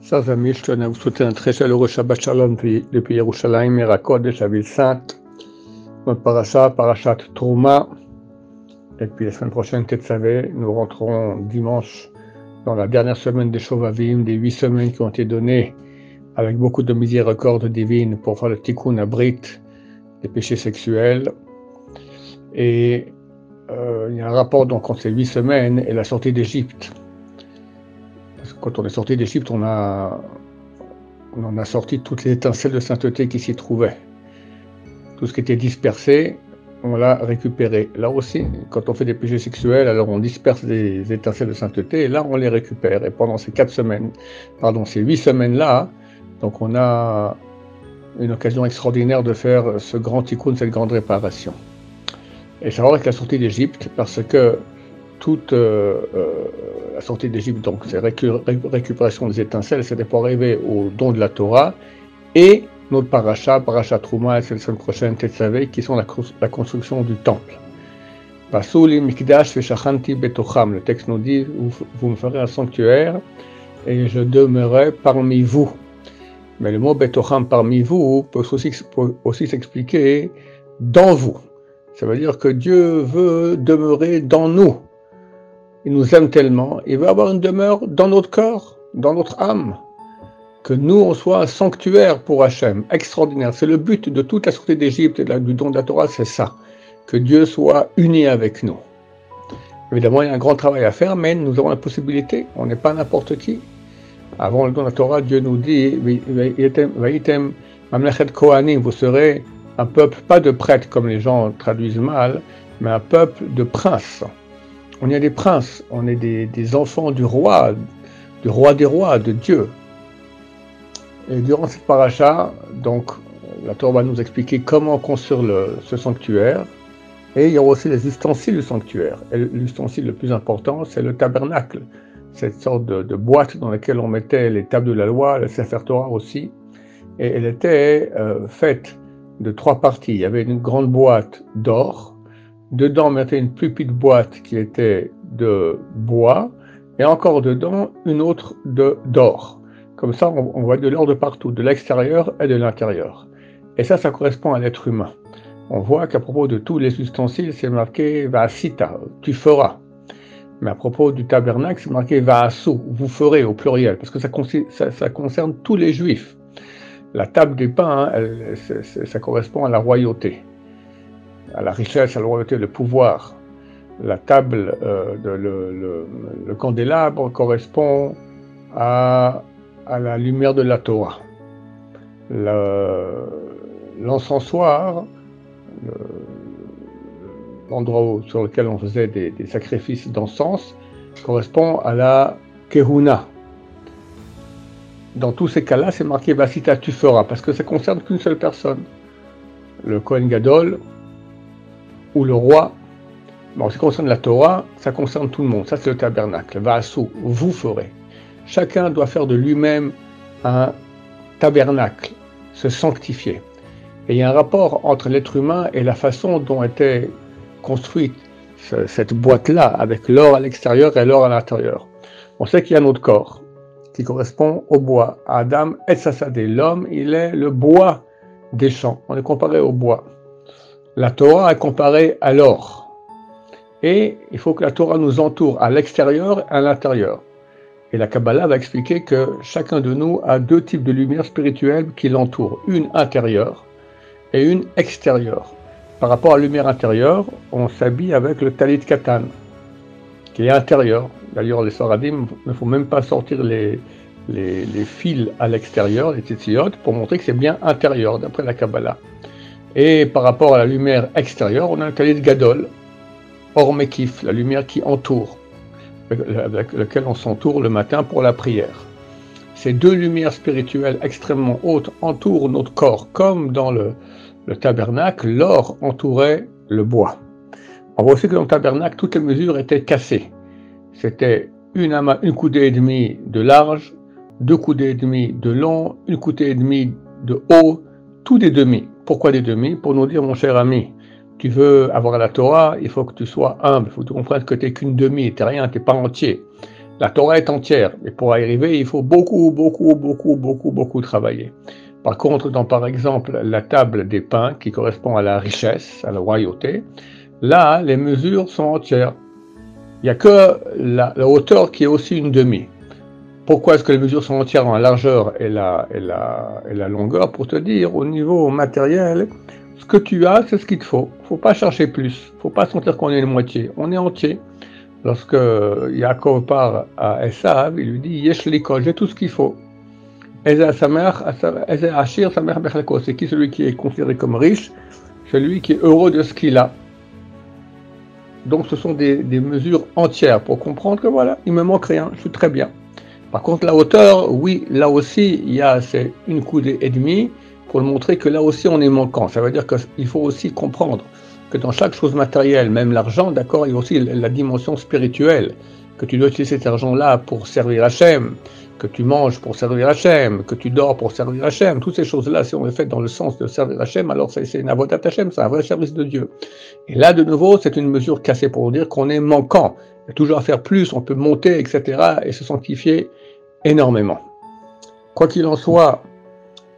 Chers amis, je tenais à vous souhaiter un très chaleureux Shabbat Shalom depuis Yerushalayim et Rakodesh, la ville sainte. Notre paracha, parachat Trouma. Et puis la semaine prochaine, Tetzavé, nous rentrons dimanche dans la dernière semaine des Shovavim, des huit semaines qui ont été données avec beaucoup de miséricorde divine pour faire le tikkun abrit des péchés sexuels. Et euh, il y a un rapport donc entre ces huit semaines et la sortie d'Égypte quand on est sorti d'Égypte, on, a, on en a sorti toutes les étincelles de sainteté qui s'y trouvaient. Tout ce qui était dispersé, on l'a récupéré. Là aussi, quand on fait des péchés sexuels, alors on disperse des étincelles de sainteté, et là on les récupère. Et pendant ces quatre semaines, pardon, ces huit semaines-là, donc on a une occasion extraordinaire de faire ce grand tikkun, cette grande réparation. Et ça va avec la sortie d'Égypte, parce que toute euh, euh, la sortie d'Égypte, donc c'est récupération des étincelles, c'était pour arriver au don de la Torah, et notre paracha, paracha Trouma, la semaine prochaine, Tetzavé, qui sont la, construction du temple. Le texte nous dit, vous, me ferez un sanctuaire et je demeurerai parmi vous. Mais le mot Betocham parmi vous peut aussi s'expliquer dans vous. Ça veut dire que Dieu veut demeurer dans nous il nous aime tellement, il veut avoir une demeure dans notre corps, dans notre âme. Que nous, on soit un sanctuaire pour Hachem, extraordinaire. C'est le but de toute la sortie d'Égypte et du don de la Torah, c'est ça. Que Dieu soit uni avec nous. Évidemment, il y a un grand travail à faire, mais nous avons la possibilité. On n'est pas n'importe qui. Avant le don de la Torah, Dieu nous dit vous serez un peuple, pas de prêtres comme les gens traduisent mal, mais un peuple de princes on est des princes, on est des, enfants du roi, du roi des rois, de Dieu. Et durant cette paracha, donc, la Torah va nous expliquer comment construire ce sanctuaire. Et il y aura aussi les ustensiles du sanctuaire. Et l'ustensile le plus important, c'est le tabernacle, cette sorte de, boîte dans laquelle on mettait les tables de la loi, le Sefer Torah aussi. Et elle était euh, faite de trois parties. Il y avait une grande boîte d'or, Dedans, mettait une plus petite boîte qui était de bois, et encore dedans, une autre de d'or. Comme ça, on, voit de l'or de partout, de l'extérieur et de l'intérieur. Et ça, ça correspond à l'être humain. On voit qu'à propos de tous les ustensiles, c'est marqué Vaasita, tu feras. Mais à propos du tabernacle, c'est marqué Vaasu, vous ferez au pluriel, parce que ça, ça, concerne tous les juifs. La table des pains, hein, ça correspond à la royauté à la richesse, à la royauté, le pouvoir. La table, euh, le, candélabre correspond à, à, la lumière de la Torah. L'encensoir, l'endroit sur lequel on faisait des, sacrifices d'encens, correspond à la Kehuna. Dans tous ces cas-là, c'est marqué Vasita tu feras, parce que ça concerne qu'une seule personne. Le Kohen Gadol, ou le roi, bon, ce qui concerne la Torah, ça concerne tout le monde. Ça, c'est le tabernacle. Vaasu, vous ferez. Chacun doit faire de lui-même un tabernacle, se sanctifier. Et il y a un rapport entre l'être humain et la façon dont était construite cette boîte-là, avec l'or à l'extérieur et l'or à l'intérieur. On sait qu'il y a notre corps qui correspond au bois. Adam et Sassadé, l'homme, il est le bois des champs. On est comparé au bois. La Torah est comparée à l'or. Et il faut que la Torah nous entoure à l'extérieur et à l'intérieur. Et la Kabbalah va expliquer que chacun de nous a deux types de lumière spirituelle qui l'entourent, une intérieure et une extérieure. Par rapport à la lumière intérieure, on s'habille avec le talit katan, qui est intérieur. D'ailleurs, les Saradim ne font même pas sortir les, fils à l'extérieur, les tzitzit, pour montrer que c'est bien intérieur, d'après la Kabbalah. Et par rapport à la lumière extérieure, on a le de Gadol, Ormekif, la lumière qui entoure, avec laquelle on s'entoure le matin pour la prière. Ces deux lumières spirituelles extrêmement hautes entourent notre corps, comme dans le, tabernacle, l'or entourait le bois. On voit aussi que dans le tabernacle, toutes les mesures étaient cassées. C'était une, une coudée et demie de large, deux coudées et demie de long, une coudée et demie de haut, tout des demi. Pourquoi des demi Pour nous dire, mon cher ami, tu veux avoir la Torah, il faut que tu sois humble, il faut que tu comprennes que tu n'es qu'une demi, tu n'es rien, tu n'es pas entier. La Torah est entière, et pour y arriver, il faut beaucoup, beaucoup, beaucoup, beaucoup, beaucoup travailler. Par contre, dans par exemple la table des pains, qui correspond à la richesse, à la royauté, là, les mesures sont entières. Il n'y a que la, hauteur qui est aussi une demi. Pourquoi est-ce que les mesures sont entières en largeur et la, et la, et la longueur Pour te dire, au niveau matériel, ce que tu as, c'est ce qu'il te faut. Faut pas chercher plus. Faut pas sentir qu'on est une moitié. On est entier. Lorsque Yaakov part à Esav, il lui dit Yesh l'école, j'ai tout ce qu'il faut. C'est qui celui qui est considéré comme riche? Celui qui est heureux de ce qu'il a. Donc ce sont des, des, mesures entières pour comprendre que voilà, il me manque rien, je suis très bien. Par contre, la hauteur, oui, là aussi, il y a c'est une coudée et demie pour montrer que là aussi on est manquant. Ça veut dire qu'il faut aussi comprendre que dans chaque chose matérielle, même l'argent, d'accord, il y a aussi la dimension spirituelle, que tu dois utiliser cet argent-là pour servir Hachem, que tu manges pour servir Hachem, que tu dors pour servir Hachem, toutes ces choses-là, si on les fait dans le sens de servir Hachem, alors c'est une avodat Hachem, c'est un vrai service de Dieu. Et là, de nouveau, c'est une mesure cassée pour dire qu'on est manquant. Il y a toujours à faire plus, on peut monter, etc., et se sanctifier énormément. Quoi qu'il en soit,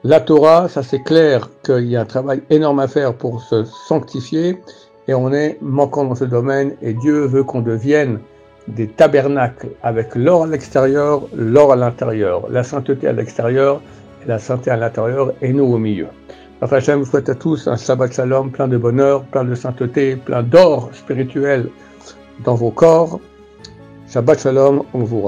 la Torah, ça c'est clair qu'il y a un travail énorme à faire pour se sanctifier et on est manquant dans ce domaine et Dieu veut qu'on devienne des tabernacles avec l'or à l'extérieur, l'or à l'intérieur, la sainteté à l'extérieur la sainteté à l'intérieur et nous au milieu. Enfin, je vous souhaite à tous un Shabbat Shalom plein de bonheur, plein de sainteté, plein d'or spirituel dans vos corps. Shabbat Shalom, on vous